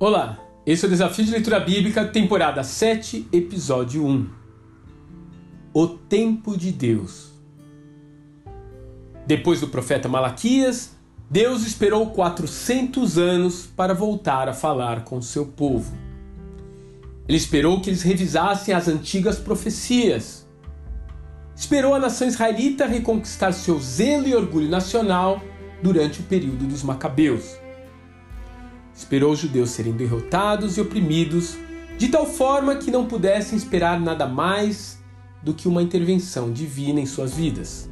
Olá, esse é o Desafio de Leitura Bíblica, temporada 7, episódio 1. O Tempo de Deus. Depois do profeta Malaquias, Deus esperou 400 anos para voltar a falar com seu povo. Ele esperou que eles revisassem as antigas profecias. Esperou a nação israelita reconquistar seu zelo e orgulho nacional durante o período dos Macabeus Esperou os judeus serem derrotados e oprimidos, de tal forma que não pudessem esperar nada mais do que uma intervenção divina em suas vidas.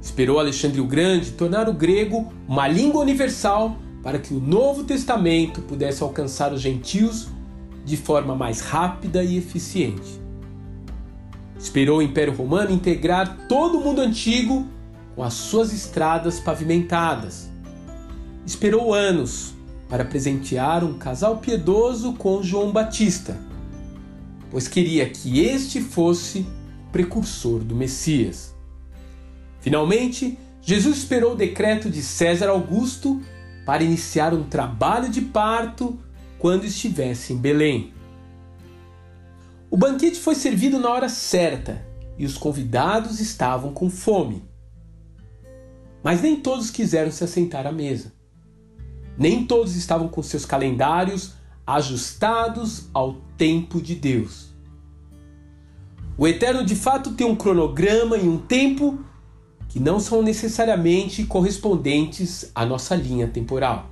Esperou Alexandre o Grande tornar o grego uma língua universal para que o Novo Testamento pudesse alcançar os gentios de forma mais rápida e eficiente. Esperou o Império Romano integrar todo o mundo antigo com as suas estradas pavimentadas. Esperou anos para presentear um casal piedoso com João Batista, pois queria que este fosse precursor do Messias. Finalmente, Jesus esperou o decreto de César Augusto para iniciar um trabalho de parto quando estivesse em Belém. O banquete foi servido na hora certa e os convidados estavam com fome. Mas nem todos quiseram se assentar à mesa. Nem todos estavam com seus calendários ajustados ao tempo de Deus. O Eterno de fato tem um cronograma e um tempo que não são necessariamente correspondentes à nossa linha temporal.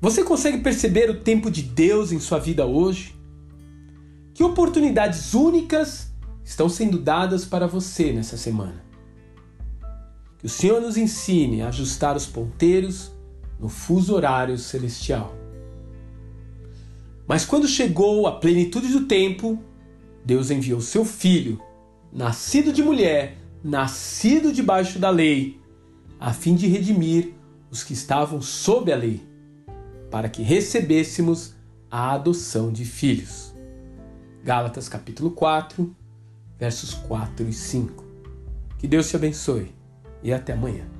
Você consegue perceber o tempo de Deus em sua vida hoje? Que oportunidades únicas estão sendo dadas para você nessa semana? Que o Senhor nos ensine a ajustar os ponteiros no fuso horário celestial. Mas quando chegou a plenitude do tempo, Deus enviou seu filho, nascido de mulher, nascido debaixo da lei, a fim de redimir os que estavam sob a lei, para que recebêssemos a adoção de filhos. Gálatas capítulo 4, versos 4 e 5. Que Deus te abençoe e até amanhã.